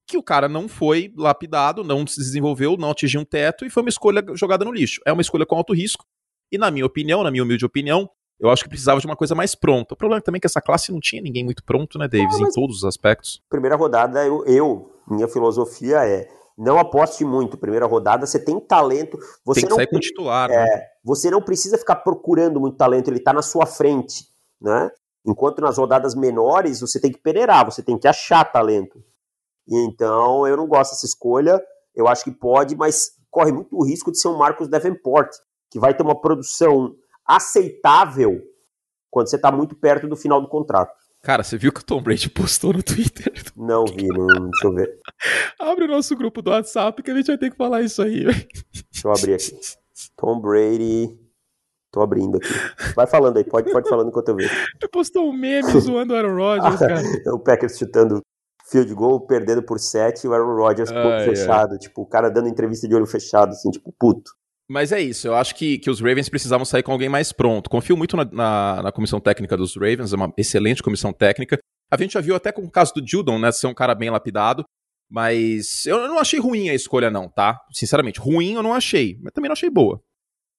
que o cara não foi lapidado, não se desenvolveu, não atingiu um teto e foi uma escolha jogada no lixo. É uma escolha com alto risco. E na minha opinião, na minha humilde opinião, eu acho que precisava de uma coisa mais pronta. O problema é também que essa classe não tinha ninguém muito pronto, né, Davis, em todos os aspectos. Primeira rodada, eu, eu, minha filosofia é não aposte muito. Primeira rodada, você tem talento. Você tem que não, sair com titular, é, né? Você não precisa ficar procurando muito talento, ele está na sua frente, né? Enquanto nas rodadas menores, você tem que peneirar, você tem que achar talento. Então, eu não gosto dessa escolha. Eu acho que pode, mas corre muito o risco de ser um Marcos Davenport, que vai ter uma produção aceitável quando você está muito perto do final do contrato. Cara, você viu que o Tom Brady postou no Twitter? Não vi, não, deixa eu ver. Abre o nosso grupo do WhatsApp que a gente vai ter que falar isso aí. Véio. Deixa eu abrir aqui. Tom Brady. Tô abrindo aqui. Vai falando aí, pode, pode falando enquanto eu vejo. Ele postou um meme zoando o Aaron Rodgers, cara. o Packers chutando field goal, perdendo por 7 e o Aaron Rodgers com olho fechado. Tipo, o cara dando entrevista de olho fechado, assim, tipo, puto. Mas é isso, eu acho que, que os Ravens precisavam sair com alguém mais pronto. Confio muito na, na, na, comissão técnica dos Ravens, é uma excelente comissão técnica. A gente já viu até com o caso do Judon, né, ser um cara bem lapidado. Mas eu não achei ruim a escolha, não, tá? Sinceramente, ruim eu não achei, mas também não achei boa.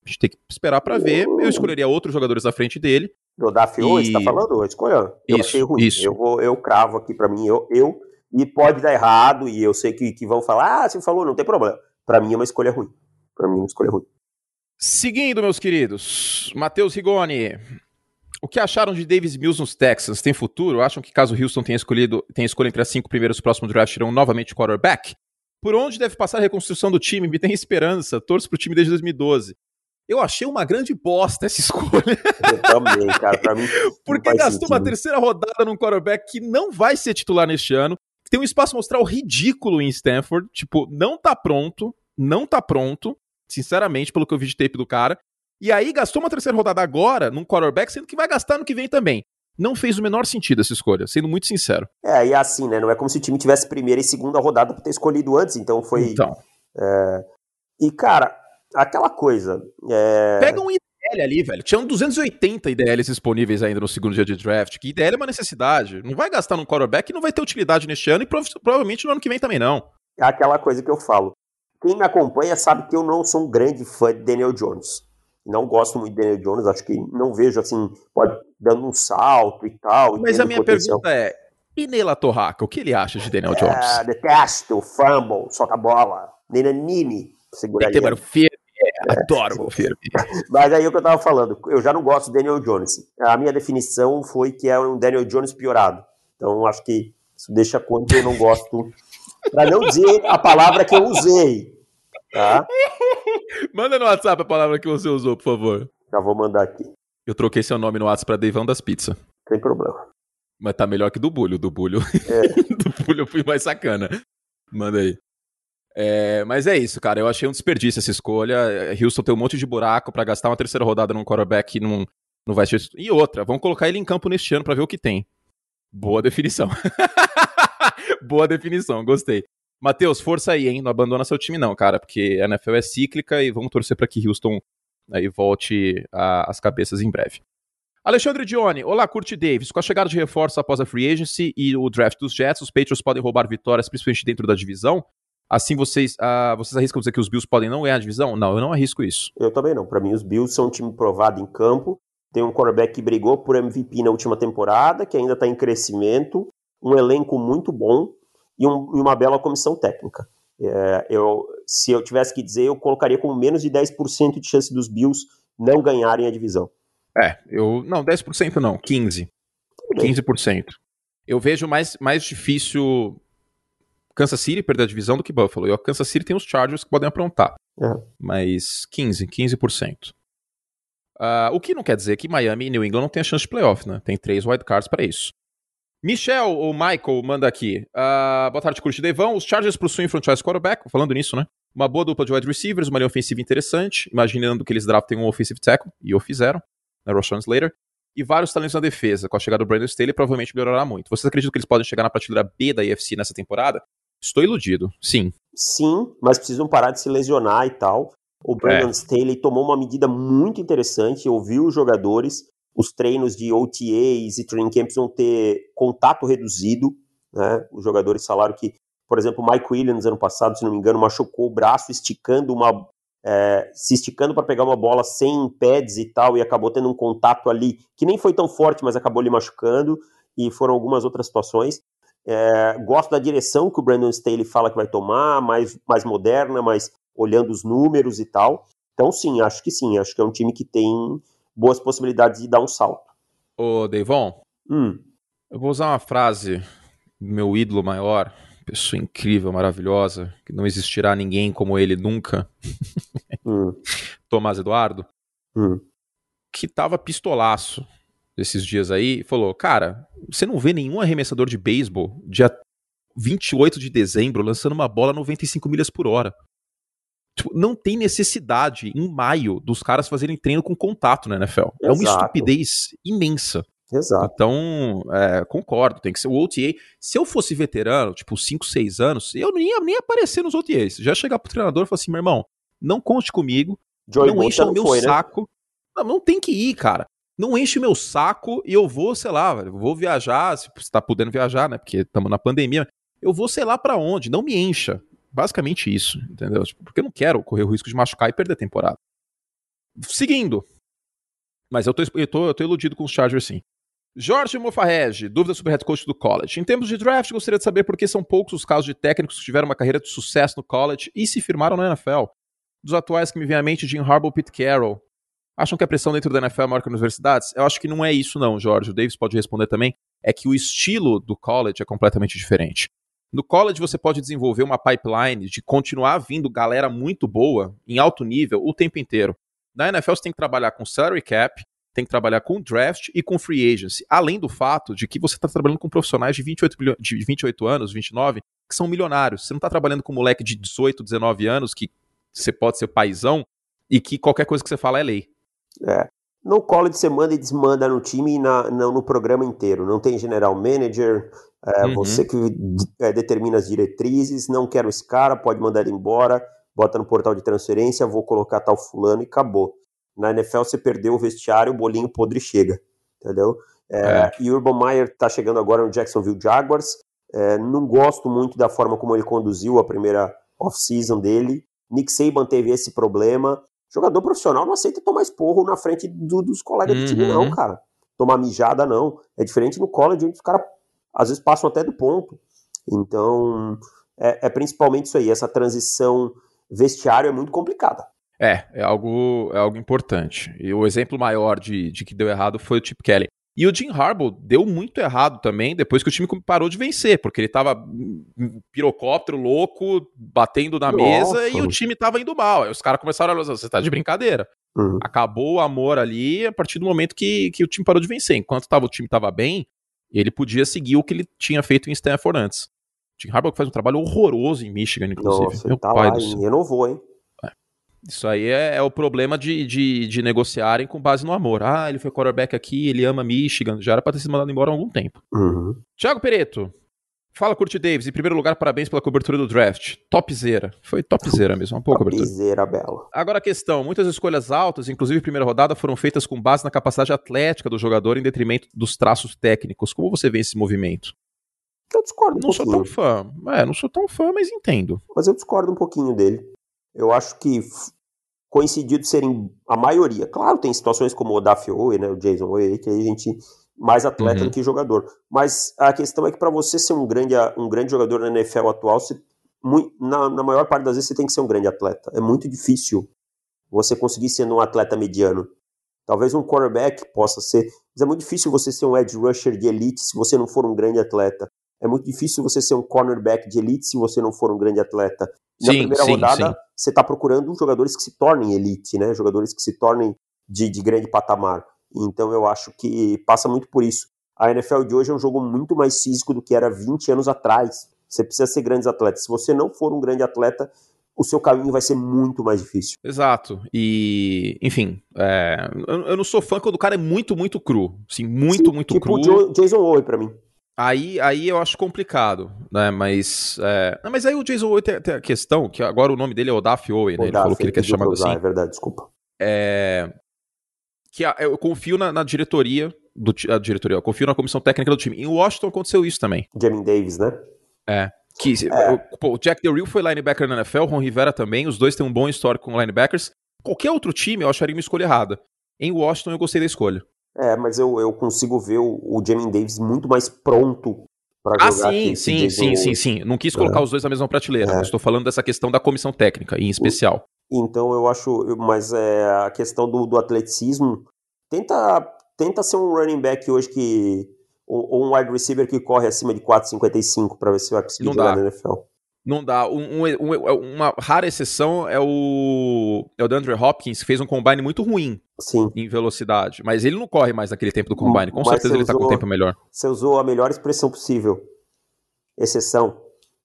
A gente tem que esperar para ver. Eu escolheria outros jogadores à frente dele. Do Daf hoje, e... tá falando? Escolha. Eu isso, achei ruim. Isso. Eu, vou, eu cravo aqui para mim. Eu, eu, e pode dar errado, e eu sei que, que vão falar, ah, você falou, não tem problema. Para mim é uma escolha ruim. Para mim é uma escolha ruim. Seguindo, meus queridos, Matheus Rigoni. O que acharam de Davis Mills nos Texans? Tem futuro? Acham que caso Houston tenha escolhido tenha escolha entre as cinco primeiros próximos draft, irão novamente quarterback? Por onde deve passar a reconstrução do time? Me tem esperança. Torço pro time desde 2012. Eu achei uma grande bosta essa escolha. Eu também, cara. Pra mim. Porque gastou sentido. uma terceira rodada num quarterback que não vai ser titular neste ano. Tem um espaço mostrar o ridículo em Stanford. Tipo, não tá pronto. Não tá pronto. Sinceramente, pelo que eu vi de tape do cara. E aí gastou uma terceira rodada agora num quarterback, sendo que vai gastar no que vem também. Não fez o menor sentido essa escolha, sendo muito sincero. É, e assim, né? Não é como se o time tivesse primeira e segunda rodada pra ter escolhido antes, então foi. Então. É... E, cara, aquela coisa. É... Pega um IDL ali, velho. Tinham 280 IDLs disponíveis ainda no segundo dia de draft. Que IDL é uma necessidade. Não vai gastar num quarterback e não vai ter utilidade neste ano e prov provavelmente no ano que vem também não. É aquela coisa que eu falo. Quem me acompanha sabe que eu não sou um grande fã de Daniel Jones. Não gosto muito de Daniel Jones, acho que não vejo assim, pode dando um salto e tal. Mas a minha potencial. pergunta é: e Neila Torraca, o que ele acha de Daniel Jones? É, detesto, fumble, solta a bola, Nenanini, segura Tem que é, adoro o firme. Mas aí o que eu tava falando, eu já não gosto do Daniel Jones. A minha definição foi que é um Daniel Jones piorado. Então acho que isso deixa quanto eu não gosto, para não dizer a palavra que eu usei. Tá? Manda no WhatsApp a palavra que você usou, por favor. Já vou mandar aqui. Eu troquei seu nome no WhatsApp pra Deivão das Pizzas. Sem problema. Mas tá melhor que do Bulho. Do Bulho. É. do Bulho eu fui mais sacana. Manda aí. É, mas é isso, cara. Eu achei um desperdício essa escolha. Houston tem um monte de buraco para gastar uma terceira rodada num quarterback que não, não vai ser. E outra, vamos colocar ele em campo neste ano para ver o que tem. Boa definição. Boa definição, gostei. Matheus, força aí, hein? Não abandona seu time, não, cara, porque a NFL é cíclica e vamos torcer para que Houston aí volte às cabeças em breve. Alexandre Dione, olá, Curti Davis. Com a chegada de reforço após a free agency e o draft dos Jets, os Patriots podem roubar vitórias, principalmente dentro da divisão. Assim, vocês, uh, vocês arriscam dizer que os Bills podem não ganhar a divisão? Não, eu não arrisco isso. Eu também não. Para mim, os Bills são um time provado em campo. Tem um quarterback que brigou por MVP na última temporada, que ainda está em crescimento, um elenco muito bom e, um, e uma bela comissão técnica. É, eu, se eu tivesse que dizer, eu colocaria com menos de 10% de chance dos Bills não ganharem a divisão. É, eu. Não, 10% não, 15%. 15%. Eu vejo mais, mais difícil Kansas City perder a divisão do que Buffalo. E o Kansas City tem os Chargers que podem aprontar. É. Mas 15%, 15%. Uh, o que não quer dizer que Miami e New England não tenham chance de playoff, né? Tem três wildcards para isso. Michel ou Michael manda aqui. Uh, boa tarde, curte Devão. Os Chargers possuem franchise quarterback, falando nisso, né? Uma boa dupla de wide receivers, uma linha ofensiva interessante, imaginando que eles draftem um offensive tackle, e o fizeram, né, Roshan Slater, e vários talentos na defesa. Com a chegada do Brandon Staley, provavelmente melhorará muito. Vocês acreditam que eles podem chegar na prateleira B da IFC nessa temporada? Estou iludido, sim. Sim, mas precisam parar de se lesionar e tal. O Brandon é. Staley tomou uma medida muito interessante, ouviu os jogadores, os treinos de OTAs e training camps vão ter contato reduzido, né? Os jogadores falaram que, por exemplo, o Mike Williams ano passado, se não me engano, machucou o braço esticando uma é, se esticando para pegar uma bola sem pads e tal, e acabou tendo um contato ali que nem foi tão forte, mas acabou lhe machucando, e foram algumas outras situações. É, gosto da direção que o Brandon Staley fala que vai tomar, mais, mais moderna, mais olhando os números e tal. Então, sim, acho que sim. Acho que é um time que tem boas possibilidades de dar um salto. Ô, Deivon, hum. eu vou usar uma frase do meu ídolo maior, pessoa incrível, maravilhosa, que não existirá ninguém como ele nunca, hum. Tomás Eduardo, hum. que tava pistolaço esses dias aí, falou, cara, você não vê nenhum arremessador de beisebol dia 28 de dezembro lançando uma bola a 95 milhas por hora. Tipo, não tem necessidade em maio dos caras fazerem treino com contato na NFL. Exato. É uma estupidez imensa. Exato. Então, é, concordo, tem que ser o OTA. Se eu fosse veterano, tipo 5, 6 anos, eu nem ia nem aparecer nos OTAs. Já chegar pro treinador e falar assim, meu irmão, não conte comigo, Joey não encha o meu foi, né? saco. Né? Não, não tem que ir, cara. Não enche meu saco e eu vou, sei lá, vou viajar, se você tá podendo viajar, né, porque estamos na pandemia. Eu vou, sei lá para onde, não me encha. Basicamente isso, entendeu? Tipo, porque eu não quero correr o risco de machucar e perder a temporada. Seguindo. Mas eu tô, eu tô, eu tô iludido com os Chargers, sim. Jorge Mofarrege, dúvida sobre head coach do college. Em termos de draft, gostaria de saber por que são poucos os casos de técnicos que tiveram uma carreira de sucesso no college e se firmaram na NFL. Dos atuais que me vem à mente, Jim Harbaugh Pete Carroll. Acham que a pressão dentro da NFL é maior que nas universidades? Eu acho que não é isso não, Jorge. O Davis pode responder também. É que o estilo do college é completamente diferente. No college você pode desenvolver uma pipeline de continuar vindo galera muito boa, em alto nível, o tempo inteiro. Na NFL você tem que trabalhar com salary cap, tem que trabalhar com draft e com free agency. Além do fato de que você está trabalhando com profissionais de 28, de 28 anos, 29, que são milionários. Você não está trabalhando com um moleque de 18, 19 anos, que você pode ser paizão, e que qualquer coisa que você fala é lei. É. No college você manda e desmanda no time e na, no, no programa inteiro. Não tem general manager, é, uhum. Você que é, determina as diretrizes, não quero esse cara, pode mandar ele embora, bota no portal de transferência, vou colocar tal fulano e acabou. Na NFL você perdeu o vestiário, o bolinho podre chega, entendeu? É, é. E Urban Meyer tá chegando agora no Jacksonville Jaguars. É, não gosto muito da forma como ele conduziu a primeira off-season dele. Nick Saban teve esse problema. Jogador profissional não aceita tomar esporro na frente do, dos colegas uhum. do time, não, uhum. cara. Tomar mijada, não. É diferente no college, onde os caras às vezes passam até do ponto. Então, é, é principalmente isso aí, essa transição vestiário é muito complicada. É, é algo, é algo importante. E o exemplo maior de, de que deu errado foi o Chip Kelly. E o Jim Harbaugh deu muito errado também depois que o time parou de vencer, porque ele tava pirocóptero louco, batendo na Nossa. mesa e o time tava indo mal. Aí os caras começaram a falar, você tá de brincadeira. Uhum. Acabou o amor ali a partir do momento que, que o time parou de vencer. Enquanto tava, o time tava bem, ele podia seguir o que ele tinha feito em Stanford antes. Jim Harbaugh faz um trabalho horroroso em Michigan, inclusive. Nossa, Meu tá pai lá, do renovou, hein? Isso aí é, é, o problema de, de, de, negociarem com base no amor. Ah, ele foi quarterback aqui, ele ama Michigan. Já era pra ter sido mandado embora há algum tempo. Uhum. Tiago Pereto. Fala, Curti Davis. Em primeiro lugar, parabéns pela cobertura do draft. Topzera. Foi topzera mesmo, uma pouco cobertura. Topzera, bela. Agora a questão, muitas escolhas altas, inclusive primeira rodada, foram feitas com base na capacidade atlética do jogador em detrimento dos traços técnicos. Como você vê esse movimento? Eu discordo um Não sou pouquinho. tão fã. É, não sou tão fã, mas entendo. Mas eu discordo um pouquinho dele. Eu acho que de serem a maioria. Claro, tem situações como o Daf Owe, né, o Jason Owe, que aí a gente mais atleta Uhum. do que jogador. Mas a questão é que para você ser um grande, um grande jogador na NFL atual, você, na, na maior parte das vezes você tem que ser um grande atleta. É muito difícil você conseguir ser um atleta mediano. Talvez um quarterback possa ser, mas é muito difícil você ser um edge rusher de elite se você não for um grande atleta. É muito difícil você ser um cornerback de elite se você não for um grande atleta. Na Sim, primeira sim, rodada, sim. você está procurando jogadores que se tornem elite, né? Jogadores que se tornem de, de grande patamar. Então eu acho que passa muito por isso. A NFL de hoje é um jogo muito mais físico do que era 20 anos atrás. Você precisa ser grandes atletas. Se você não for um grande atleta, o seu caminho vai ser muito mais difícil. Exato. E, enfim, é, eu, eu não sou fã quando o cara é muito, muito cru. Sim, muito, Sim, muito tipo cru. o Jo- Jason Owe pra mim. Aí, aí eu acho complicado, né? Mas, é... não, mas aí o Jason Owe tem, tem a questão, que agora o nome dele é Odaf Owe, né? Ele Odaf, falou que ele quer usar, assim. É verdade, desculpa. É... Que a- eu confio na, na diretoria, do, a diretoria, eu confio na comissão técnica do time. Em Washington aconteceu isso também. Jamin Davis, né? Que, É. o, pô, o Jack Del Rio foi linebacker na NFL, o Ron Rivera também, os dois têm um bom histórico com linebackers. Qualquer outro time eu acharia uma escolha errada. Em Washington eu gostei da escolha. É, mas eu, eu consigo ver o, o Jamin Davis muito mais pronto pra Ah, jogar que sim, sim, sim, sim, sim. Não quis colocar os dois na mesma prateleira, É. mas estou falando dessa questão da comissão técnica, em especial. Então eu acho, mas é a questão do, do atleticismo, tenta tenta ser um running back hoje que ou, ou um wide receiver que corre acima de 4,55 para ver se vai conseguir Não jogar dá. na NFL. Não dá. Um- um- um- uma rara exceção é o, é o DeAndre Hopkins, que fez um combine muito ruim Sim. em velocidade. Mas ele não corre mais naquele tempo do combine. Com Mas certeza ele tá com um tempo melhor. Você usou a melhor expressão possível. Exceção,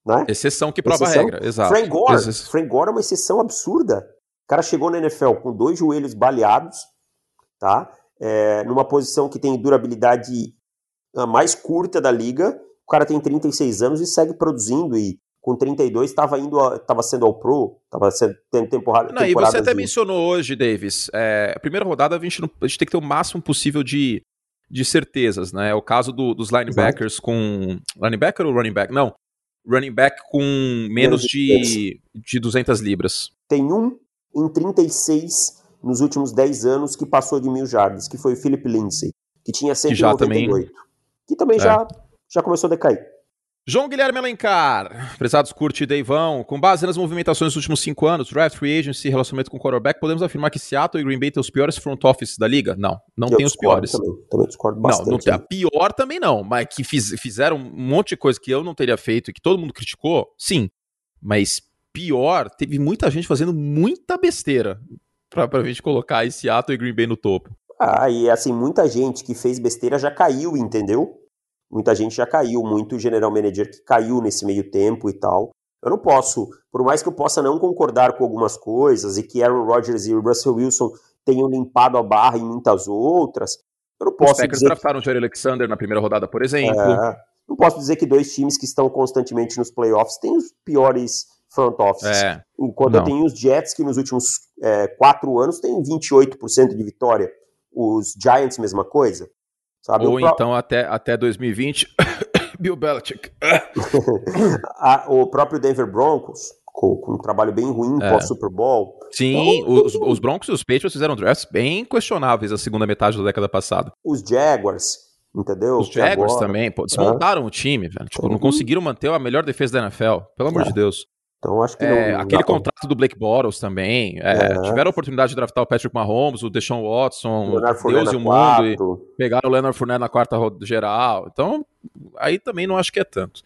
né? Exceção que prova a Exceção? regra. Exato. Frank Gore. Frank Gore é uma exceção absurda. O cara chegou na NFL com dois joelhos baleados, tá? É, numa posição que tem durabilidade a mais curta da liga. O cara tem 36 anos e segue produzindo e com 32 estava indo, estava sendo ao pro, estava sendo tendo temporada. Não, e você até mencionou hoje, Davis, é, a primeira rodada a gente, não- a gente tem que ter o máximo possível de, de certezas, né? É o caso do- dos linebackers com... Linebacker ou running back? Não. Running back com menos Menos de, de 200 libras. Tem um em 36 nos últimos 10 anos que passou de mil jardas, que foi o Philip Lindsay, que tinha Que já 198. Que também É. já, já começou a decair. João Guilherme Alencar, prezados curte Deivão, com base nas movimentações dos últimos cinco anos, draft, free agency e relacionamento com o quarterback, podemos afirmar que Seattle e Green Bay têm os piores front offices da liga? Não, não Eu tem os piores. Também, também discordo Não, bastante. não tem, a né? pior também não, mas que fiz- fizeram um monte de coisa que eu não teria feito e que todo mundo criticou, sim. Mas pior, teve muita gente fazendo muita besteira pra, pra gente colocar esse Seattle e Green Bay no topo. Ah, e assim, muita gente que fez besteira já caiu, entendeu? Muita gente já caiu, muito general manager que caiu nesse meio tempo e tal. Eu não posso, por mais que eu possa não concordar com algumas coisas e que Aaron Rodgers e Russell Wilson tenham limpado a barra em muitas outras, eu não Os posso Packers dizer que, draftaram o Jerry Alexander na primeira rodada, por exemplo. é, não posso dizer que dois times que estão constantemente nos playoffs têm os piores front offices. É, Enquanto Não. eu tenho os Jets, que nos últimos é, quatro anos têm 28% de vitória. Os Giants, mesma coisa. Sabe? ou então até, até 2020, Bill Belichick. a- o próprio Denver Broncos, com, com um trabalho bem ruim É. pós-Super Bowl. Sim, os, os Broncos e os Patriots fizeram drafts bem questionáveis na segunda metade da década passada. Os Jaguars, entendeu? Os Jaguars agora- também, pô, desmontaram o time, velho. Tipo, não Uhum. conseguiram manter a melhor defesa da NFL. Pelo amor É. de Deus. Então acho que É, não, aquele dá pra- contrato do Blake Bortles também. é. Tiveram a oportunidade de draftar o Patrick Mahomes, o Deshaun Watson, Fournette Deus e o mundo. E pegaram o Leonard Fournette na quarta roda geral. Então, aí também não acho que é tanto.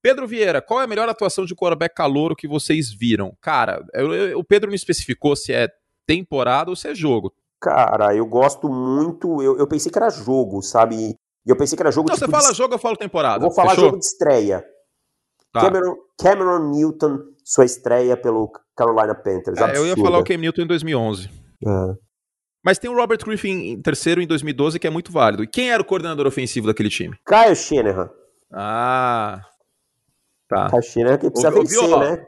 Pedro Vieira, qual é a melhor atuação de quarterback calouro que vocês viram? Cara, eu- eu- o Pedro não especificou se é temporada ou se é jogo. Cara, eu gosto muito. Eu, eu pensei que era jogo, sabe? E eu pensei que era jogo Não, tipo você fala de- jogo, eu falo temporada. Eu vou falar Fechou? jogo de estreia. Tá. Cameron, Cameron Newton, sua estreia pelo Carolina Panthers. É, eu ia falar o Cam Newton em 2011. É. Mas tem o Robert Griffin em terceiro em 2012, que é muito válido. E quem era o coordenador ofensivo daquele time? Kyle Shanahan. Ah, Tá. Caixinha é que precisa Ouviu, vencer, ó? né?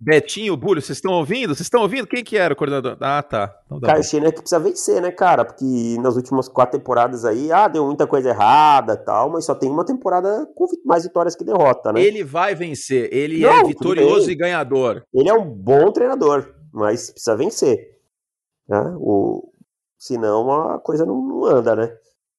Betinho, Bulho, vocês estão ouvindo? Vocês estão ouvindo? Quem que era o coordenador? Ah, tá. Então. Caixinha é que precisa vencer, né, cara? Porque nas últimas quatro temporadas aí, ah, deu muita coisa errada e tal, mas só tem uma temporada com mais vitórias que derrota, né? Ele vai vencer. Ele Não, é vitorioso e ganhador. Ele é um bom treinador, mas precisa vencer. Né? O... Senão a coisa não, não anda, né?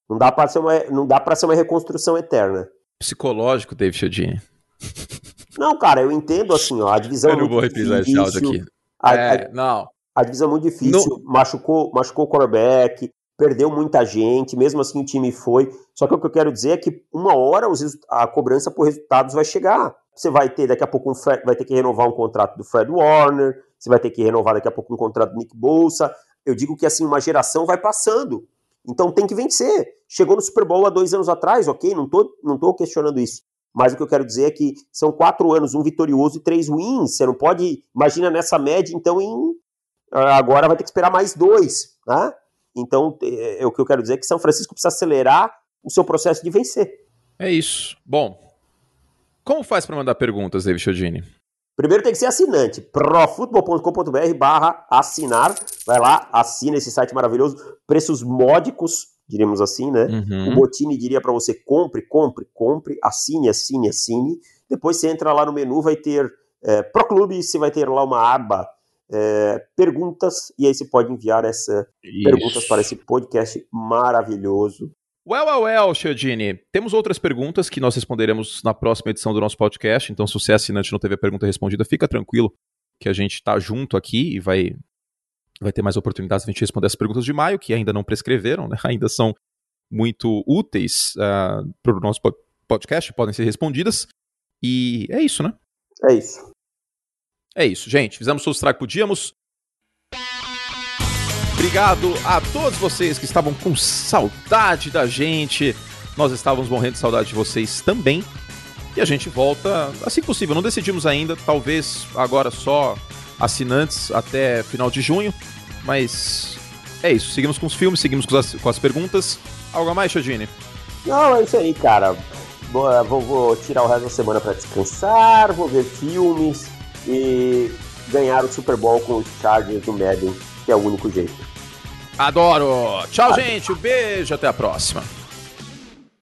Não dá pra ser uma, não dá pra ser uma reconstrução eterna. Psicológico, David Chiodini. Não, cara, eu entendo assim, ó, a divisão Eu é não muito vou reprisar esse difícil, áudio aqui. A, a- É, não. a divisão é muito difícil, machucou, machucou o quarterback, perdeu muita gente, mesmo assim o time foi. Só que o que eu quero dizer é que uma hora os a cobrança por resultados vai chegar. Você vai ter daqui a pouco um Fred- vai ter que renovar um contrato do Fred Warner, você vai ter que renovar daqui a pouco um contrato do Nick Bolsa. Eu digo que assim, uma geração vai passando. Então tem que vencer. Chegou no Super Bowl há dois anos atrás, ok? Não tô, não tô questionando isso. Mas o que eu quero dizer é que são quatro anos, um vitorioso e três wins. Você não pode. Imagina nessa média, então, em. ah, Agora vai ter que esperar mais dois. Né? Então, é, é o que eu quero dizer é que São Francisco precisa acelerar o seu processo de vencer. É isso. Bom, como faz pra mandar perguntas, David Chiodini? Primeiro tem que ser assinante. profutbol.com.br barra assinar. Vai lá, assina esse site maravilhoso. Preços módicos, diríamos assim, né? O Uhum. Botini diria para você: compre, compre, compre, assine, assine, assine. Depois você entra lá no menu, vai ter é, Pro Clube, você vai ter lá uma aba é, perguntas, e aí você pode enviar essa perguntas para esse podcast maravilhoso. Well, well, well, Chiodini. Temos outras perguntas que nós responderemos na próxima edição do nosso podcast. Então, se você é assinante e não teve a pergunta respondida, fica tranquilo que a gente tá junto aqui e vai, vai ter mais oportunidades de a gente responder as perguntas de maio, que ainda não prescreveram, né? ainda são muito úteis para o nosso po- podcast, podem ser respondidas. E é isso, né? É isso. É isso, gente. Fizemos o que podíamos. Obrigado a todos vocês que estavam com saudade da gente. Nós estávamos morrendo de saudade de vocês também. E a gente volta assim que possível. Não decidimos ainda, talvez agora só assinantes até final de junho. Mas é isso. Seguimos com os filmes, seguimos com as, com as perguntas. Algo a mais, Chodini? Não, é isso aí, cara. Boa, Vou, vou tirar o resto da semana para descansar, vou ver filmes e ganhar o Super Bowl com os Chargers do Madden, que é o único jeito. Adoro! Tchau, gente. Um beijo. Até a próxima.